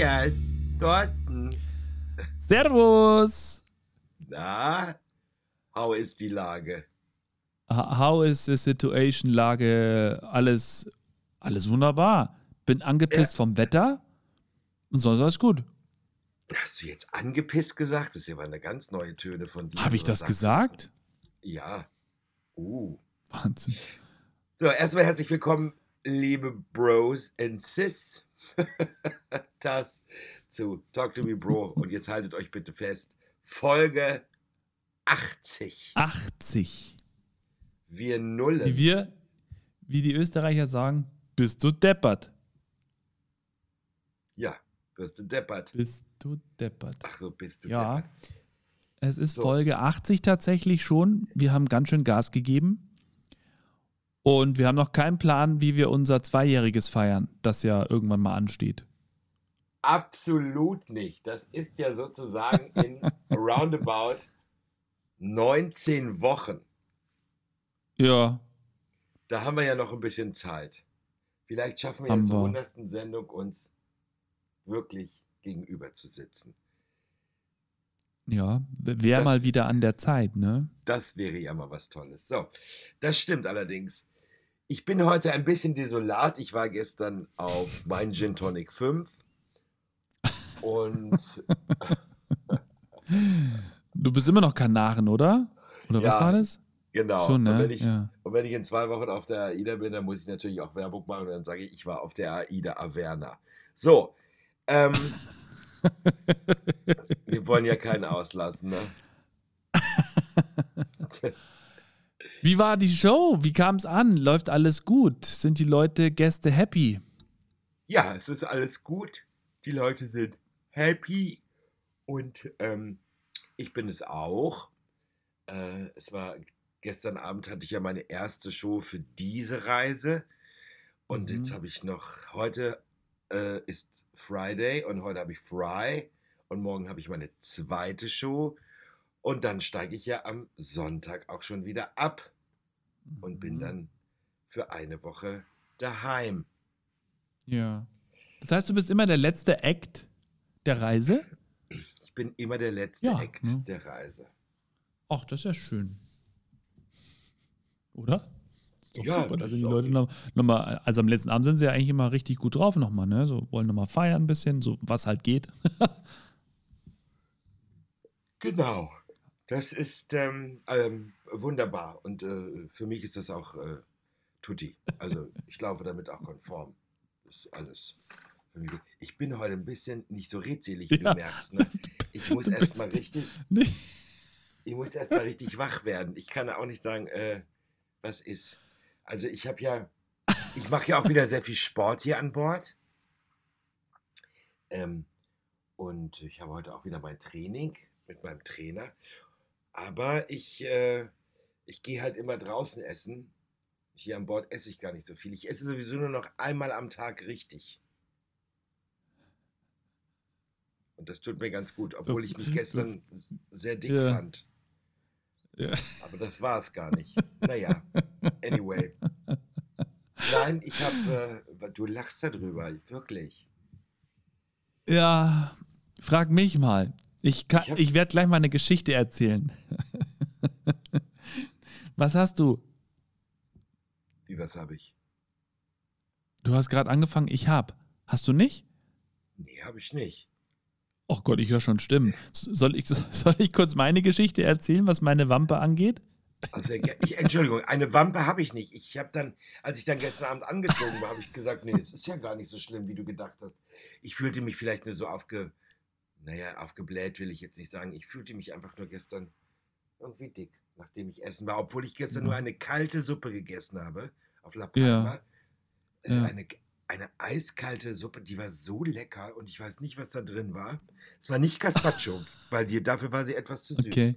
Matthias, Thorsten. Servus. Na, how is die Lage? How is the situation? Lage, alles, alles wunderbar. Bin angepisst Ja. vom Wetter und sonst alles gut. Hast du jetzt angepisst gesagt? Das ist ja mal eine ganz neue Töne von dir. Habe ich das du? gesagt? Ja. Uh. Wahnsinn. So, erstmal herzlich willkommen, liebe Bros and Sis. das zu Talk to Me Bro. Und jetzt haltet euch bitte fest. Folge 80. 80. Wir nullen. Wie wir, wie die Österreicher sagen, bist du deppert. ja, wirst du deppert. Bist du deppert. Ach so, bist du Ja. deppert. Es ist So. Folge 80 tatsächlich schon. Wir haben ganz schön Gas gegeben. Und wir haben noch keinen Plan, wie wir unser Zweijähriges feiern, das ja irgendwann mal ansteht. Absolut nicht. Das ist ja sozusagen in roundabout 19 Wochen. Ja, Da haben wir ja noch ein bisschen Zeit. Vielleicht schaffen wir Haben ja zur wir. 100. Sendung uns wirklich gegenüber zu sitzen. ja. Wäre mal wieder an der Zeit, ne? Das wäre ja mal was Tolles. So, das stimmt allerdings. Ich bin heute ein bisschen desolat. Ich war gestern auf mein Gin Tonic 5 und Du bist immer noch Kanaren, oder? Oder was Ja, war das? genau. Schon, ne? und, wenn ich, ja. und wenn ich in zwei Wochen auf der AIDA bin, dann muss ich natürlich auch Werbung machen und dann sage ich, ich war auf der AIDA Averna. So, ähm, wir wollen ja keinen auslassen, ne? Wie war die Show? Wie kam es an? Läuft alles gut? Sind die Leute, Gäste happy? Ja, es ist alles gut. Die Leute sind happy und ähm, ich bin es auch. Äh, es war gestern Abend hatte ich ja meine erste Show für diese Reise und Mhm. jetzt habe ich noch heute äh, ist Friday und heute habe ich Fry und morgen habe ich meine zweite Show und dann steige ich ja am Sonntag auch schon wieder ab und bin Mhm. dann für eine Woche daheim. Ja. Das heißt, du bist immer der letzte Act der Reise? Ich bin immer der letzte Ja, Act ne? der Reise. Ach, das ist ja schön. Oder? Ja, super. Da sind die Leute noch, noch mal, also am letzten Abend sind sie ja eigentlich immer richtig gut drauf nochmal, ne? So wollen nochmal feiern ein bisschen, so was halt geht. Genau. Das ist ähm, ähm, wunderbar. Und äh, für mich ist das auch äh, Tutti. Also ich laufe damit auch konform. Das ist alles. Ich bin heute ein bisschen nicht so redselig, wie Ja. du merkst. Ne? Ich muss Du erst mal bist- richtig, Nee. ich muss erst mal richtig wach werden. Ich kann auch nicht sagen, äh, was ist. Also ich habe ja, ich mache ja auch wieder sehr viel Sport hier an Bord. Ähm, und ich habe heute auch wieder mein Training mit meinem Trainer. Aber ich, äh, ich gehe halt immer draußen essen. Hier an Bord esse ich gar nicht so viel. Ich esse sowieso nur noch einmal am Tag richtig. Und das tut mir ganz gut, obwohl ich mich gestern sehr dick Ja. fand. Ja. Aber das war es gar nicht. Naja, anyway. Nein, ich habe, äh, du lachst darüber, wirklich. Ja, frag mich mal. Ich, kann- Ich ich werde gleich mal eine Geschichte erzählen. Was hast du? Wie was habe ich? Du hast gerade angefangen, ich hab. Hast du nicht? Nee, habe ich nicht. Oh Gott, ich höre schon Stimmen. Soll ich, soll ich kurz meine Geschichte erzählen, was meine Wampe angeht? Also, ich, Entschuldigung, eine Wampe habe ich nicht. Ich habe dann, als ich dann gestern Abend angezogen war, habe ich gesagt, nee, es ist ja gar nicht so schlimm, wie du gedacht hast. Ich fühlte mich vielleicht nur so aufge, naja, aufgebläht will ich jetzt nicht sagen. Ich fühlte mich einfach nur gestern irgendwie dick, nachdem ich essen war. Obwohl ich gestern Ja. nur eine kalte Suppe gegessen habe auf La. Palma. Äh, Ja. Eine, eine eiskalte Suppe, die war so lecker und ich weiß nicht, was da drin war. Es war nicht Gazpacho, weil die, dafür war sie etwas zu süß. Okay.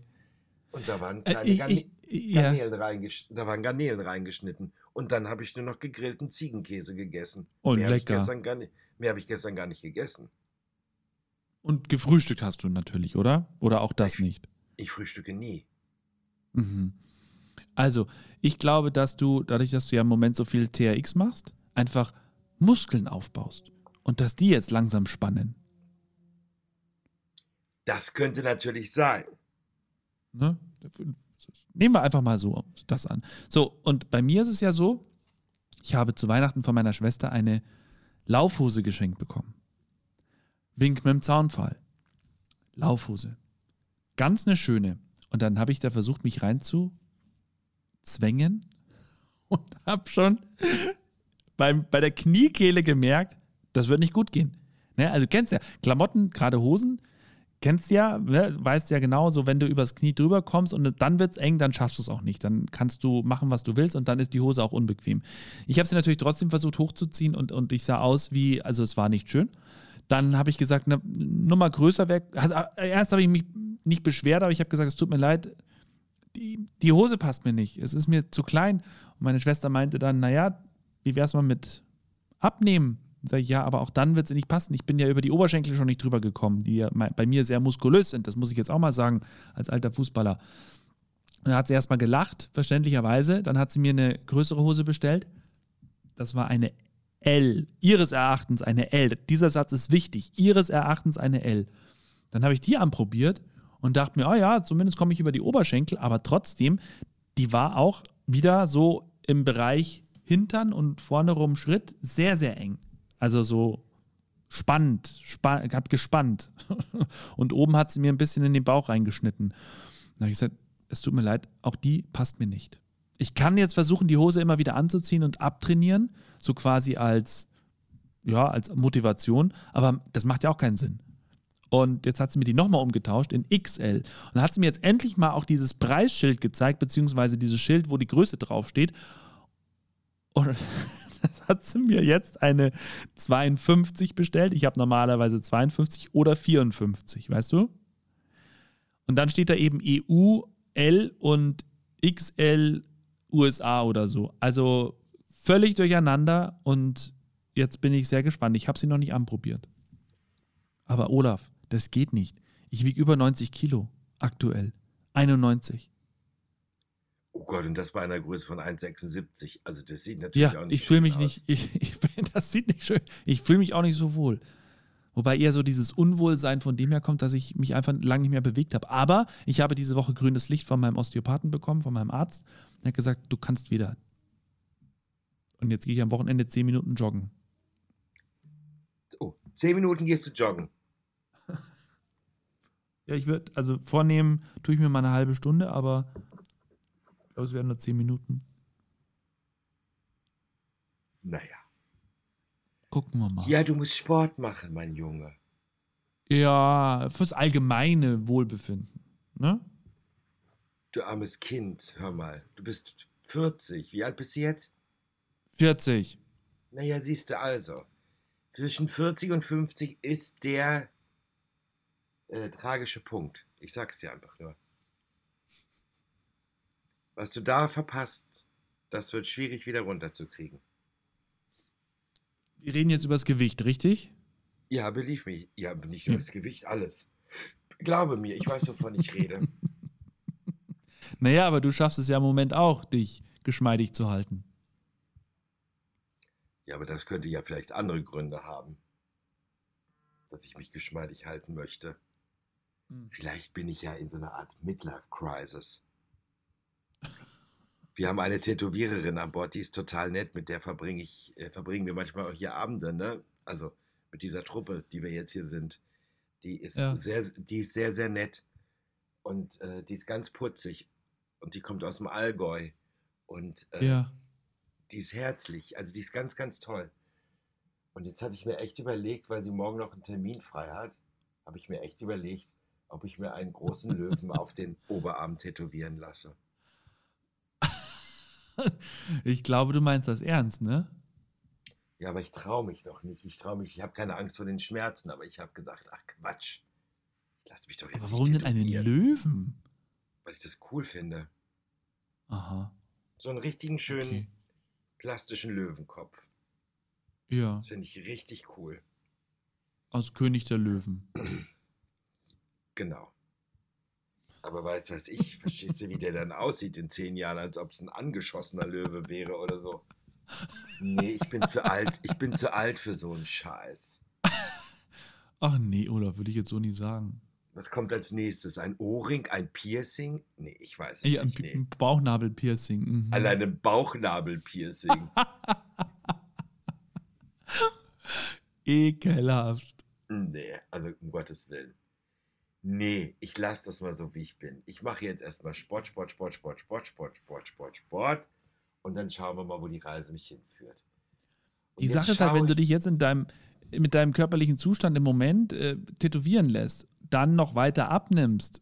Und da waren Äh, kleine ich, Garne ich, ja. Garnelen reingesch da waren Garnelen reingeschnitten. Und dann habe ich nur noch gegrillten Ziegenkäse gegessen. Und mehr habe ich, lecker. gestern gar nicht- mehr hab ich gestern gar nicht gegessen. Und gefrühstückt hast du natürlich, oder? Oder auch das nicht? Ich frühstücke nie. Mhm. Also, ich glaube, dass du, dadurch, dass du ja im Moment so viel TRX machst, einfach Muskeln aufbaust. Und dass die jetzt langsam spannen. Das könnte natürlich sein. Ne? Nehmen wir einfach mal so das an. So, und bei mir ist es ja so, ich habe zu Weihnachten von meiner Schwester eine Laufhose geschenkt bekommen. Wink mit dem Zaunfall. Laufhose. Ganz eine schöne. Und dann habe ich da versucht, mich reinzuzwängen und habe schon beim, bei der Kniekehle gemerkt, das wird nicht gut gehen. Ne? Also kennst ja, Klamotten, gerade Hosen, kennst ja, ne? weißt ja genau, so wenn du übers Knie drüber kommst und dann wird es eng, dann schaffst du es auch nicht. Dann kannst du machen, was du willst und dann ist die Hose auch unbequem. Ich habe sie natürlich trotzdem versucht hochzuziehen und, und ich sah aus wie, also es war nicht schön. Dann habe ich gesagt, eine Nummer größer weg. Also, äh, erst habe ich mich nicht beschwert, aber ich habe gesagt, es tut mir leid, die, die Hose passt mir nicht. Es ist mir zu klein. Und meine Schwester meinte dann, naja, wie wäre es mal mit abnehmen? Sag ich, ja, aber auch dann wird es nicht passen. Ich bin ja über die Oberschenkel schon nicht drüber gekommen, die ja bei mir sehr muskulös sind. Das muss ich jetzt auch mal sagen, als alter Fußballer. Und dann hat sie erstmal gelacht, verständlicherweise. Dann hat sie mir eine größere Hose bestellt. Das war eine L. Ihres Erachtens eine L. Dieser Satz ist wichtig. Ihres Erachtens eine L. Dann habe ich die anprobiert und dachte mir, oh ja, zumindest komme ich über die Oberschenkel, aber trotzdem, die war auch wieder so im Bereich Hintern und vorne rum Schritt sehr, sehr eng. Also so spannend, spann, hat gespannt. Und oben hat sie mir ein bisschen in den Bauch reingeschnitten. Da habe ich gesagt, es tut mir leid, auch die passt mir nicht. Ich kann jetzt versuchen, die Hose immer wieder anzuziehen und abtrainieren, so quasi als, ja, als Motivation, aber das macht ja auch keinen Sinn. Und jetzt hat sie mir die nochmal umgetauscht in XL. Und dann hat sie mir jetzt endlich mal auch dieses Preisschild gezeigt, beziehungsweise dieses Schild, wo die Größe draufsteht. Und hat sie mir jetzt eine 52 bestellt. Ich habe normalerweise 52 oder 54, weißt du? Und dann steht da eben EU, L und XL USA oder so. Also völlig durcheinander und jetzt bin ich sehr gespannt. Ich habe sie noch nicht anprobiert. Aber Olaf, das geht nicht. Ich wiege über 90 Kilo aktuell. 91. Oh Gott, und das bei einer Größe von 1,76. Also das sieht natürlich ja, auch nicht ich fühle mich aus. nicht, ich, ich, das sieht nicht schön. Ich fühle mich auch nicht so wohl. Wobei eher so dieses Unwohlsein von dem her kommt, dass ich mich einfach lange nicht mehr bewegt habe. Aber ich habe diese Woche grünes Licht von meinem Osteopathen bekommen, von meinem Arzt. Er hat gesagt, du kannst wieder. Und jetzt gehe ich am Wochenende 10 Minuten joggen. Oh, 10 Minuten gehst du joggen. Ja, ich würde, also vornehmen, tue ich mir mal eine halbe Stunde, aber ich glaube, es werden nur 10 Minuten. Naja. Gucken wir mal. Ja, du musst Sport machen, mein Junge. Ja, fürs allgemeine Wohlbefinden. Ne? Du armes Kind, hör mal. Du bist 40. Wie alt bist du jetzt? 40. Naja, siehst du also. Zwischen 40 und 50 ist der äh, tragische Punkt. Ich sag's dir einfach nur. Was du da verpasst, das wird schwierig wieder runterzukriegen. Wir reden jetzt über das Gewicht, richtig? Ja, belief mich. Ja, nicht nur das Gewicht, alles. Glaube mir, ich weiß, wovon ich rede. Naja, aber du schaffst es ja im Moment auch, dich geschmeidig zu halten. Ja, aber das könnte ja vielleicht andere Gründe haben, dass ich mich geschmeidig halten möchte. Hm. Vielleicht bin ich ja in so einer Art Midlife-Crisis. Wir haben eine Tätowiererin an Bord, die ist total nett, mit der verbringe ich, äh, verbringen wir manchmal auch hier Abende, ne? Also mit dieser Truppe, die wir jetzt hier sind. Die ist Ja. sehr, die ist sehr, sehr nett. Und äh, die ist ganz putzig. Und die kommt aus dem Allgäu. Und äh, Ja. die ist herzlich. Also die ist ganz, ganz toll. Und jetzt hatte ich mir echt überlegt, weil sie morgen noch einen Termin frei hat, habe ich mir echt überlegt, ob ich mir einen großen Löwen auf den Oberarm tätowieren lasse. Ich glaube, du meinst das ernst, ne? Ja, aber ich traue mich noch nicht. Ich traue mich, ich habe keine Angst vor den Schmerzen, aber ich habe gedacht, ach Quatsch. Ich lasse mich doch jetzt Aber warum denn einen Löwen? Weil ich das cool finde. Aha. So einen richtigen schönen Okay. plastischen Löwenkopf. Ja, Das finde ich richtig cool. aus König der Löwen. Genau. Aber weißt du was ich, verstehst du, wie der dann aussieht in zehn Jahren, als ob es ein angeschossener Löwe wäre oder so? Nee, ich bin zu alt. Ich bin zu alt für so einen Scheiß. Ach nee, Olaf, würde ich jetzt so nie sagen. Was kommt als nächstes? Ein Ohrring, ein Piercing? Nee, ich weiß es Ja, ein nicht. Pi- Nee. ein Bauchnabelpiercing. Mhm. Allein ein Bauchnabelpiercing. Ekelhaft. nee, also um Gottes Willen. Nee, ich lasse das mal so, wie ich bin. Ich mache jetzt erstmal Sport, Sport, Sport, Sport, Sport, Sport, Sport, Sport, Sport. Und dann schauen wir mal, wo die Reise mich hinführt. Und Die Sache ist halt, wenn du ich- dich jetzt in deinem, mit deinem körperlichen Zustand im Moment äh, tätowieren lässt, dann noch weiter abnimmst,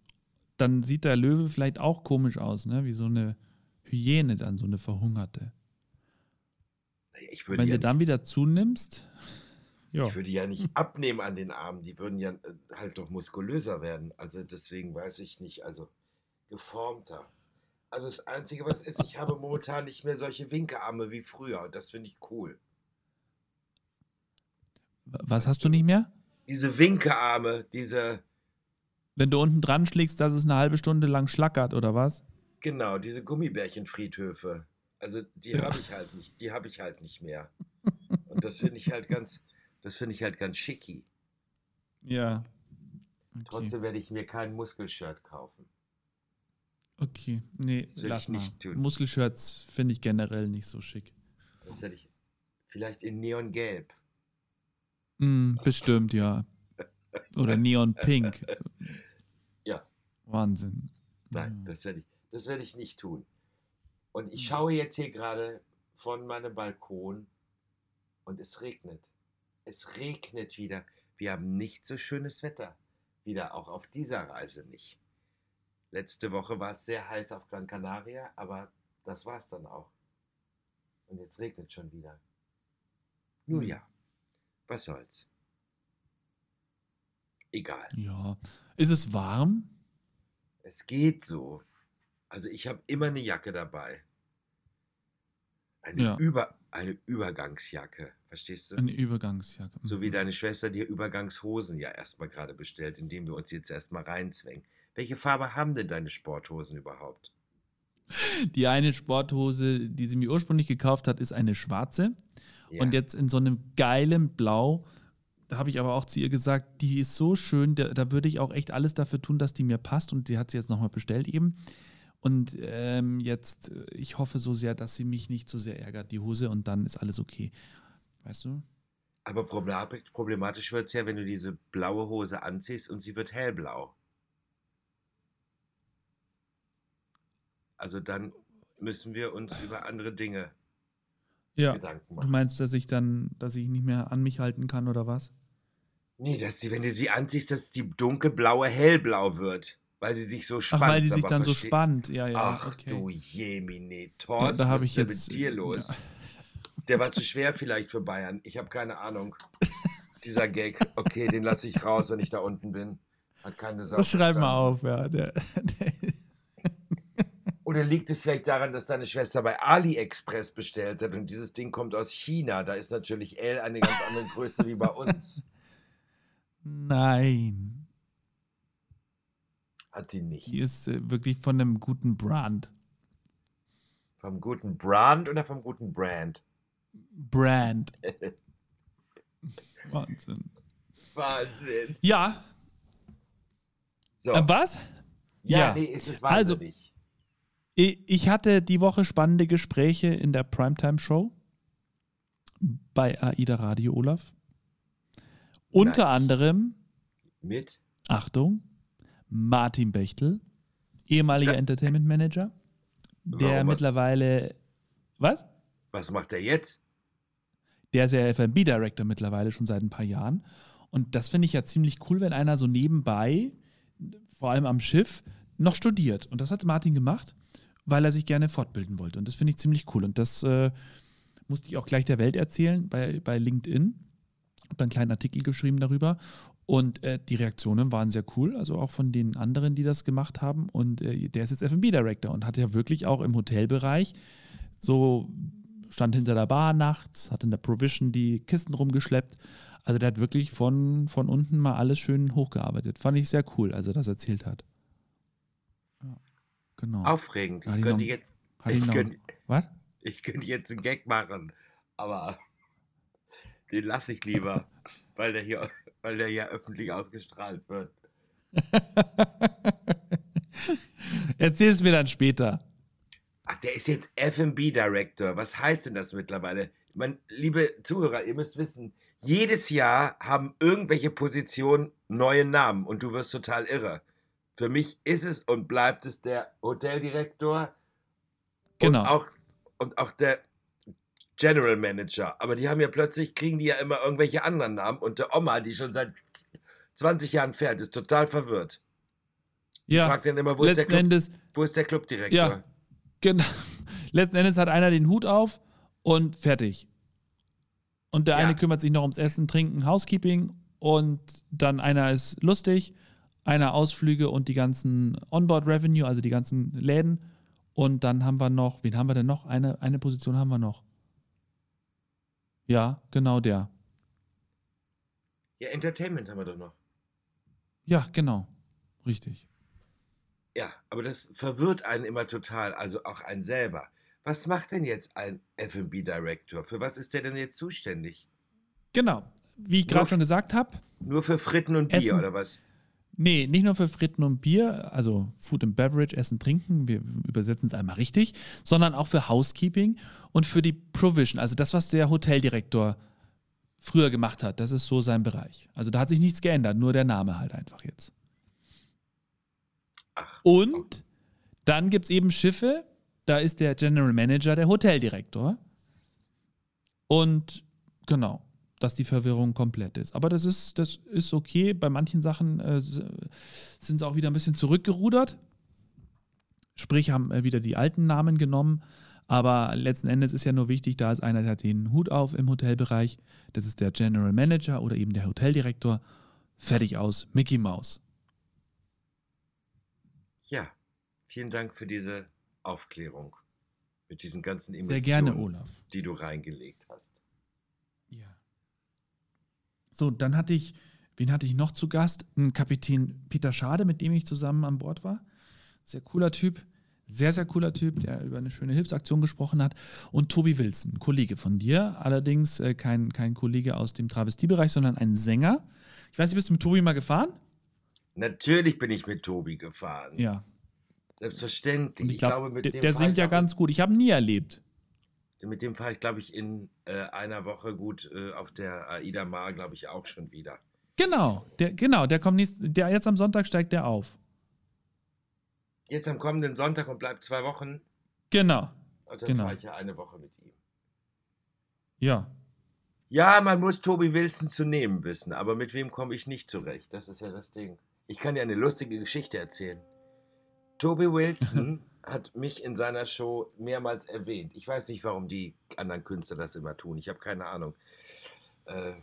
dann sieht der Löwe vielleicht auch komisch aus, ne? Wie so eine Hyäne dann, so eine verhungerte. Ich würde wenn ja du dann wieder zunimmst, ja. Ich würde ja nicht abnehmen an den Armen, die würden ja äh, halt doch muskulöser werden. Also deswegen weiß ich nicht, also geformter. Also das Einzige, was ist, ich habe momentan nicht mehr solche Winkearme wie früher und das finde ich cool. Was hast du nicht mehr? Diese Winkearme, diese, Wenn du unten dran schlägst, dass es eine halbe Stunde lang schlackert, oder was? genau, diese Gummibärchenfriedhöfe. Also die Ja. habe ich halt nicht, die habe ich halt nicht mehr. Und das finde ich halt ganz, das finde ich halt ganz schicki. Ja. Okay. Trotzdem werde ich mir kein Muskelshirt kaufen. okay. Nee, Das will lass ich mal. nicht tun. Muskelshirts finde ich generell nicht so schick. Das werde ich vielleicht in Neongelb. Mm, bestimmt, ja. Oder Neon Pink. Ja. Wahnsinn. Nein, das werde ich, das werde ich nicht tun. Und ich schaue jetzt hier gerade von meinem Balkon und es regnet. Es regnet wieder. Wir haben nicht so schönes Wetter. Wieder auch auf dieser Reise nicht. Letzte Woche war es sehr heiß auf Gran Canaria, aber das war es dann auch. Und jetzt regnet schon wieder. Nun Hm. ja, was soll's. Egal. Ja. Ist es warm? Es geht so. Also ich habe immer eine Jacke dabei. Eine, Ja. Über, eine Übergangsjacke, verstehst du? Eine Übergangsjacke. So wie Mhm. deine Schwester dir Übergangshosen ja erstmal gerade bestellt, indem wir uns jetzt erstmal reinzwängen. Welche Farbe haben denn deine Sporthosen überhaupt? Die eine Sporthose, die sie mir ursprünglich gekauft hat, ist eine schwarze. Ja. Und jetzt in so einem geilen Blau. Da habe ich aber auch zu ihr gesagt, die ist so schön, da, da würde ich auch echt alles dafür tun, dass die mir passt. Und die hat sie jetzt nochmal bestellt eben. Und ähm, jetzt, äh, ich hoffe so sehr, dass sie mich nicht so sehr ärgert, die Hose, und dann ist alles okay. Weißt du? Aber problematisch, wird es ja, wenn du diese blaue Hose anziehst und sie wird hellblau. Also dann müssen wir uns über andere Dinge Ja. Gedanken Du machen. meinst, dass ich dann, dass ich nicht mehr an mich halten kann oder was? Nee, dass die, wenn du sie anziehst, dass die dunkelblaue hellblau wird. Weil sie sich so Ach, spannt. weil die sich dann so spannt. Ja, ja. Ach okay. du Jemine, Ja, Thorsten, habe was ist denn jetzt. mit dir los? Ja. Der war zu schwer vielleicht für Bayern. Ich habe keine Ahnung. Dieser Gag, okay, den lasse ich raus, wenn ich da unten bin. Hat keine Das schreib mal auf, ja. Der, der, Oder liegt es vielleicht daran, dass deine Schwester bei AliExpress bestellt hat und dieses Ding kommt aus China? Da ist natürlich L eine ganz andere Größe wie bei uns. nein. Hat die nicht. Die ist äh, wirklich von einem guten Brand. Vom guten Brand oder vom guten Brand? Brand. Wahnsinn. Wahnsinn. Ja, So. äh, was? ja, ja. nee, ist es Also- wahnsinnig. I- Ich hatte die Woche spannende Gespräche in der Primetime-Show bei AIDA Radio Olaf. Unter Nice. anderem, Mit? Achtung, Martin Bechtel, ehemaliger Da- Entertainment Manager, der Warum, was- mittlerweile, was? Was macht er jetzt? Der ist ja FB Director mittlerweile schon seit ein paar Jahren. Und das finde ich ja ziemlich cool, wenn einer so nebenbei, vor allem am Schiff, noch studiert. Und das hat Martin gemacht, weil er sich gerne fortbilden wollte. Und das finde ich ziemlich cool. Und das äh, musste ich auch gleich der Welt erzählen bei, bei LinkedIn. Hab dann einen kleinen Artikel geschrieben darüber. Und äh, die Reaktionen waren sehr cool, also auch von den anderen, die das gemacht haben. Und äh, der ist jetzt FB Director und hat ja wirklich auch im Hotelbereich so stand hinter der Bar nachts, hat in der Provision die Kisten rumgeschleppt. Also der hat wirklich von, von unten mal alles schön hochgearbeitet. Fand ich sehr cool, als er das erzählt hat. Ja, genau. Aufregend. Hat Ich könnte noch- jetzt, ich noch, könnte, was? ich könnte jetzt einen Gag machen, aber den lasse ich lieber, weil der hier, weil der hier öffentlich ausgestrahlt wird. Erzähl es mir dann später. Der ist jetzt FB Director. Was heißt denn das mittlerweile? Man, liebe Zuhörer, ihr müsst wissen, jedes Jahr haben irgendwelche Positionen neue Namen und du wirst total irre. Für mich ist es und bleibt es der Hoteldirektor Genau. und, auch, und auch der General Manager. Aber die haben ja plötzlich, kriegen die ja immer irgendwelche anderen Namen und der Oma, die schon seit 20 Jahren fährt, ist total verwirrt. ja, Fragt dann immer, wo ist, Club, wo ist der Clubdirektor? Ja. Genau. Letzten Endes hat einer den Hut auf und fertig. Und der Ja. eine kümmert sich noch ums Essen, Trinken, Housekeeping und dann einer ist lustig, einer Ausflüge und die ganzen Onboard Revenue, also die ganzen Läden. Und dann haben wir noch, wen haben wir denn noch? Eine, eine Position haben wir noch. Ja, genau der. Ja, Entertainment haben wir doch noch. Ja, genau. Richtig. Ja, aber das verwirrt einen immer total, also auch einen selber. Was macht denn jetzt ein F&B Director? Für was ist der denn jetzt zuständig? Genau. Wie ich gerade schon gesagt habe, Nur für Fritten und Bier Essen. oder was? Nee, nicht nur für Fritten und Bier, also Food and Beverage, Essen, Trinken, wir übersetzen es einmal richtig, sondern auch für Housekeeping und für die Provision, also das, was der Hoteldirektor früher gemacht hat, das ist so sein Bereich. Also da hat sich nichts geändert, nur der Name halt einfach jetzt. Ach, Und dann gibt es eben Schiffe, da ist der General Manager der Hoteldirektor. Und genau, dass die Verwirrung komplett ist. Aber das ist, das ist okay. Bei manchen Sachen äh, sind sie auch wieder ein bisschen zurückgerudert. Sprich, haben äh, wieder die alten Namen genommen. Aber letzten Endes ist ja nur wichtig, da ist einer, der hat den Hut auf im Hotelbereich. Das ist der General Manager oder eben der Hoteldirektor. Fertig aus, Mickey Mouse. Ja. Vielen Dank für diese Aufklärung. Mit diesen ganzen Emotionen, Sehr gerne, Olaf. die du reingelegt hast. Ja. So, dann hatte ich, wen hatte ich noch zu Gast? Einen Kapitän Peter Schade, mit dem ich zusammen an Bord war. Sehr cooler Typ. Sehr, sehr cooler Typ, der über eine schöne Hilfsaktion gesprochen hat. Und Tobi Wilson, ein Kollege von dir. Allerdings äh, kein, kein Kollege aus dem Travestiebereich, sondern ein Sänger. Ich weiß nicht, bist du mit Tobi mal gefahren? Natürlich bin ich mit Tobi gefahren. Ja. Selbstverständlich. Und ich, ich glaub, glaube, mit der, dem der singt ich ja ganz gut. Ich habe ihn nie erlebt. Mit dem fahre ich, glaube ich, in äh, einer Woche gut äh, auf der Aida Mar, glaube ich, auch schon wieder. Genau, der, genau, der kommt nächst, der jetzt am Sonntag steigt der auf. Jetzt am kommenden Sonntag und bleibt zwei Wochen. Genau. Und dann Genau. fahre ich ja eine Woche mit ihm. Ja. Ja, man muss Tobi Wilson zu nehmen wissen, aber mit wem komme ich nicht zurecht? Das ist ja das Ding. Ich kann dir eine lustige Geschichte erzählen. Tobi Wilson hat mich in seiner Show mehrmals erwähnt. Ich weiß nicht, warum die anderen Künstler das immer tun. Ich habe keine Ahnung. Äh,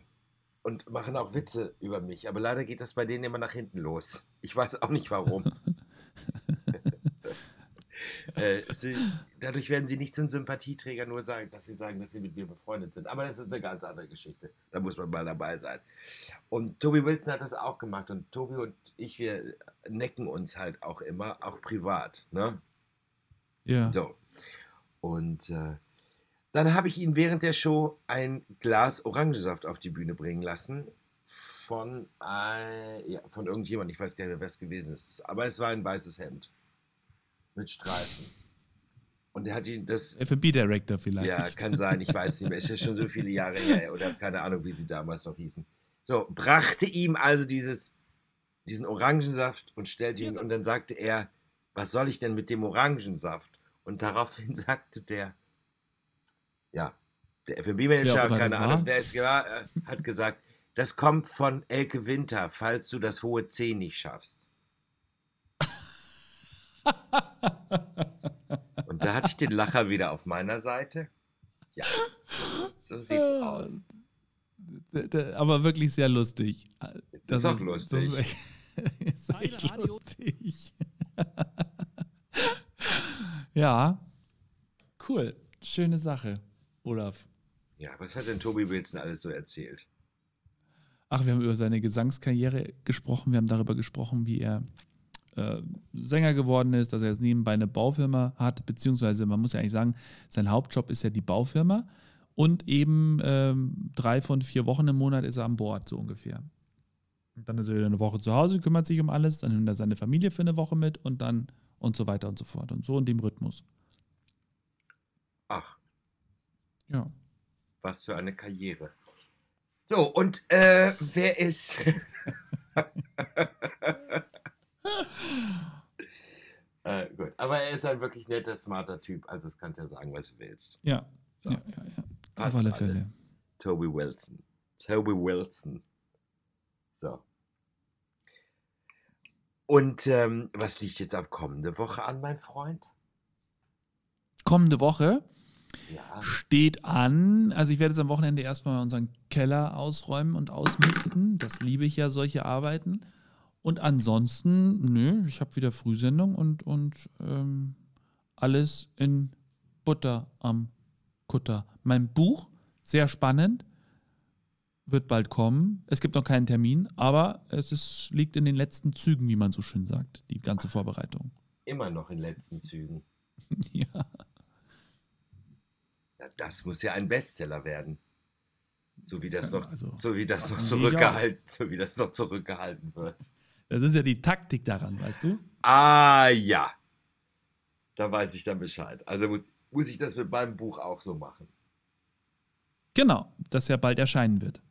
und machen auch Witze über mich. Aber leider geht das bei denen immer nach hinten los. Ich weiß auch nicht warum. äh, sie, dadurch werden sie nicht zum Sympathieträger, nur sagen, dass sie sagen, dass sie mit mir befreundet sind. Aber das ist eine ganz andere Geschichte. Da muss man mal dabei sein. Und Tobi Wilson hat das auch gemacht. Und Tobi und ich, wir necken uns halt auch immer, auch privat. Ne? Ja. So. Und äh, dann habe ich ihn während der Show ein Glas Orangensaft auf die Bühne bringen lassen. Von, äh, ja, von irgendjemand, ich weiß gar nicht mehr, wer es gewesen ist. Aber es war ein weißes Hemd. Mit Streifen. Und er hat ihn das. F&B-Director vielleicht. Ja, kann sein, ich weiß nicht mehr. Ist ja schon so viele Jahre her. Oder keine Ahnung, wie sie damals noch hießen. So, brachte ihm also dieses, diesen Orangensaft und stellte ihn. Und dann sagte er, was soll ich denn mit dem Orangensaft? Und daraufhin sagte der, ja, der FB-Manager, immer keine Ahnung, wer es war, äh, hat gesagt, das kommt von Elke Winter, falls du das hohe C nicht schaffst. Und da hatte ich den Lacher wieder auf meiner Seite. Ja, so sieht's aus. D- d- Aber wirklich sehr lustig. ist auch lustig. Das ist echt, ist echt lustig. ja, cool. Schöne Sache, Olaf. Ja, was hat denn Tobi Wilson alles so erzählt? Ach, wir haben über seine Gesangskarriere gesprochen. Wir haben darüber gesprochen, wie er äh, Sänger geworden ist, dass er jetzt nebenbei eine Baufirma hat, beziehungsweise man muss ja eigentlich sagen, sein Hauptjob ist ja die Baufirma und eben ähm, drei von vier Wochen im Monat ist er an Bord, so ungefähr. Und dann ist er wieder eine Woche zu Hause, kümmert sich um alles, dann nimmt er seine Familie für eine Woche mit und dann und so weiter und so fort. Und so in dem Rhythmus. Ach, Ja. was für eine Karriere. So, und äh, wer ist. äh, gut, aber er ist ein wirklich netter, smarter Typ. Also, das kannst du ja sagen, was du willst. Ja. So. Ja, ja, ja. Auf Passt alle alles. Fälle. Toby Wilson. Toby Wilson. So. Und ähm, was liegt jetzt ab kommende Woche an, mein Freund? Kommende Woche Ja. steht an. Also ich werde jetzt am Wochenende erstmal unseren Keller ausräumen und ausmisten. Das liebe ich ja, solche Arbeiten. Und ansonsten, nö, ich habe wieder Frühsendung und, und ähm, alles in Butter am Kutter. Mein Buch, sehr spannend, wird bald kommen. Es gibt noch keinen Termin, aber es ist, liegt in den letzten Zügen, wie man so schön sagt, die ganze Vorbereitung. Immer noch in letzten Zügen. ja. Ja, das muss ja ein Bestseller werden. So wie das noch, also, so wie das noch zurückgehalten, so wie das noch zurückgehalten wird. Das ist ja die Taktik daran, weißt du? Ah ja. Da weiß ich dann Bescheid. Also muss, muss ich das mit meinem Buch auch so machen. Genau, das ja bald erscheinen wird.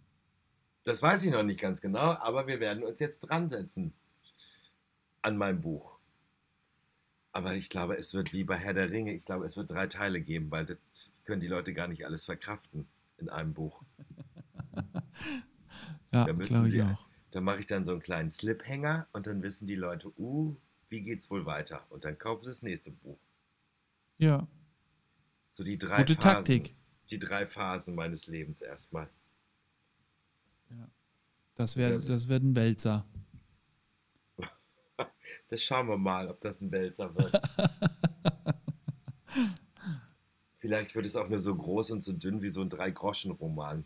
Das weiß ich noch nicht ganz genau, aber wir werden uns jetzt dran setzen an meinem Buch. Aber ich glaube, es wird wie bei Herr der Ringe, ich glaube, es wird drei Teile geben, weil das können die Leute gar nicht alles verkraften in einem Buch. Ja, Da müssen glaube ich sie- auch. Da mache ich dann so einen kleinen Sliphänger und dann wissen die Leute, uh, wie geht's wohl weiter? Und dann kaufen sie das nächste Buch. Ja, So die drei gute Phasen. Taktik. Die drei Phasen meines Lebens erstmal. Das, wär, Ja. das wird ein Wälzer. Das schauen wir mal, ob das ein Wälzer wird. Vielleicht wird es auch nur so groß und so dünn wie so ein Drei-Groschen-Roman.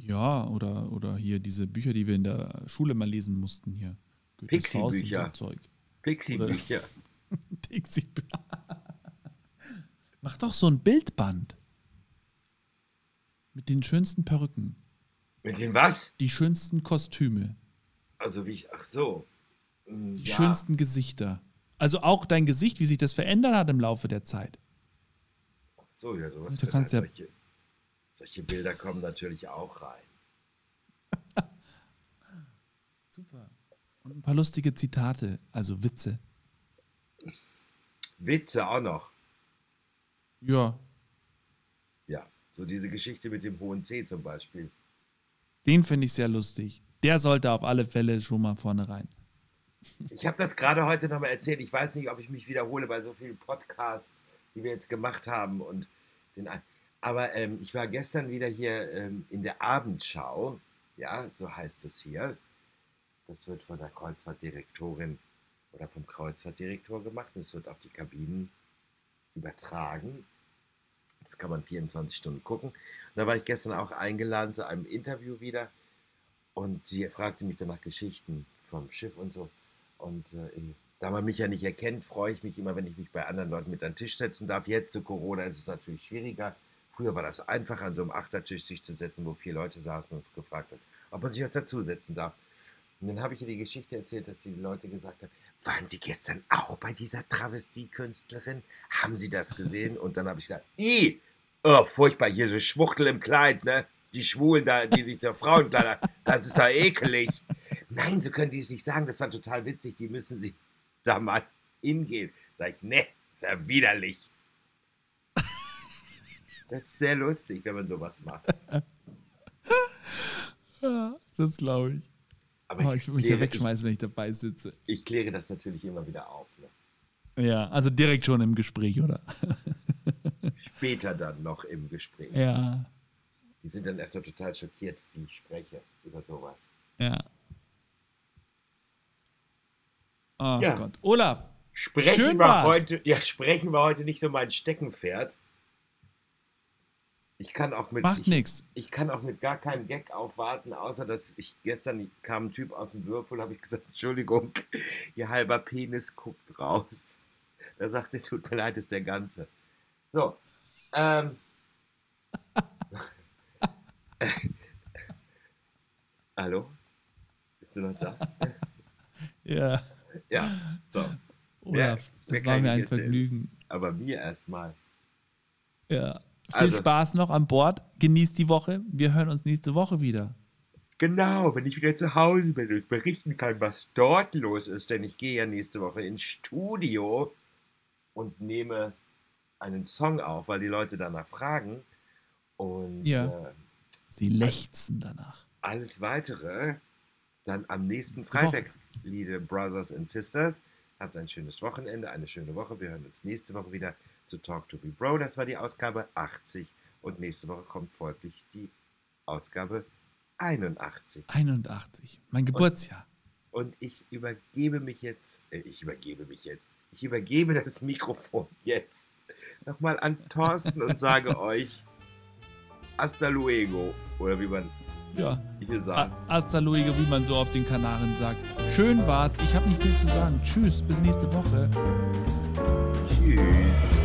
Ja, oder, oder hier diese Bücher, die wir in der Schule mal lesen mussten hier. Und Pixie-Bücher. Pixie-Bücher. Dixie. Mach doch so ein Bildband. Mit den schönsten Perücken. Mit dem was? Die schönsten Kostüme. Also wie ich, ach so. Mm, Die ja. schönsten Gesichter. Also auch dein Gesicht, wie sich das verändert hat im Laufe der Zeit. Ach so, ja, sowas. Du wird kannst ja- solche, solche Bilder kommen natürlich auch rein. Super. Und ein paar lustige Zitate, also Witze. Witze auch noch. Ja, Ja, so diese Geschichte mit dem hohen C zum Beispiel. den finde ich sehr lustig. Der sollte auf alle Fälle schon mal vorne rein. Ich habe das gerade heute nochmal erzählt. Ich weiß nicht, ob ich mich wiederhole bei so vielen Podcasts, die wir jetzt gemacht haben. Und den, ein- aber ähm, ich war gestern wieder hier ähm, in der Abendschau. Ja, so heißt es hier. Das wird von der Kreuzfahrtdirektorin oder vom Kreuzfahrtdirektor gemacht. Und es wird auf die Kabinen übertragen. Das kann man 24 Stunden gucken. Und da war ich gestern auch eingeladen zu einem Interview wieder. Und sie fragte mich dann nach Geschichten vom Schiff und so. Und äh, da man mich ja nicht erkennt, freue ich mich immer, wenn ich mich bei anderen Leuten mit an den Tisch setzen darf. Jetzt zu Corona ist es natürlich schwieriger. Früher war das einfacher, an so einem Achtertisch sich zu setzen, wo vier Leute saßen und gefragt haben, ob man sich auch dazusetzen darf. Und dann habe ich ihr die Geschichte erzählt, dass die Leute gesagt haben, waren Sie gestern auch bei dieser Travestiekünstlerin? Haben Sie das gesehen? Und dann habe ich gesagt, i, oh, furchtbar, hier so Schwuchtel im Kleid, ne? Die Schwulen da, die sich der Frauenkleider, das ist doch ekelig. Nein, so können die es nicht sagen, das war total witzig, die müssen sich da mal hingehen. Sag ich, ne, ist ja widerlich. Das ist sehr lustig, wenn man sowas macht. Ja, das glaube ich. Aber Oh, ich, ich würde mich ja ich, wegschmeißen, wenn ich dabei sitze. ich kläre das natürlich immer wieder auf. Ne? Ja, also direkt schon im Gespräch, oder? Später dann noch im Gespräch. Ja, Die sind dann erstmal total schockiert, wie ich spreche über sowas. ja. Oh Ja. Gott. Olaf, Sprechen Schön wir war's. heute, ja, sprechen wir heute nicht so mein Steckenpferd. Ich kann auch mit macht ich, nichts. ich kann auch mit gar keinem Gag aufwarten, außer dass ich gestern kam ein Typ aus dem Whirlpool, habe ich gesagt, Entschuldigung, ihr halber Penis guckt raus. Da sagt er, tut mir leid, ist der ganze. So, ähm, Hallo? Bist du noch da? Ja, ja, so. Olaf, wer kann war mir ein? Vergnügen. Aber mir erstmal. Ja. Viel Also- Spaß noch an Bord. Genießt die Woche. Wir hören uns nächste Woche wieder. Genau, wenn ich wieder zu Hause bin und berichten kann, was dort los ist, denn ich gehe ja nächste Woche ins Studio und nehme einen Song auf, weil die Leute danach fragen. Und Ja. äh, Sie lechzen danach. alles weitere dann am nächsten. Freitag, liebe Brothers and Sisters. Habt ein schönes Wochenende, eine schöne Woche. Wir hören uns nächste Woche wieder zu Talk to Be Bro. Das war die Ausgabe 80. Und nächste Woche kommt folglich die Ausgabe 81. 81. Mein Geburtsjahr. Und ich übergebe mich jetzt, äh, ich übergebe mich jetzt, ich übergebe das Mikrofon jetzt nochmal an Thorsten und sage euch hasta luego, oder wie man Ja. hier sagt. Hasta luego, wie man so auf den Kanaren sagt. Schön war's. Ich habe nicht viel zu sagen. Tschüss. Bis nächste Woche. Tschüss.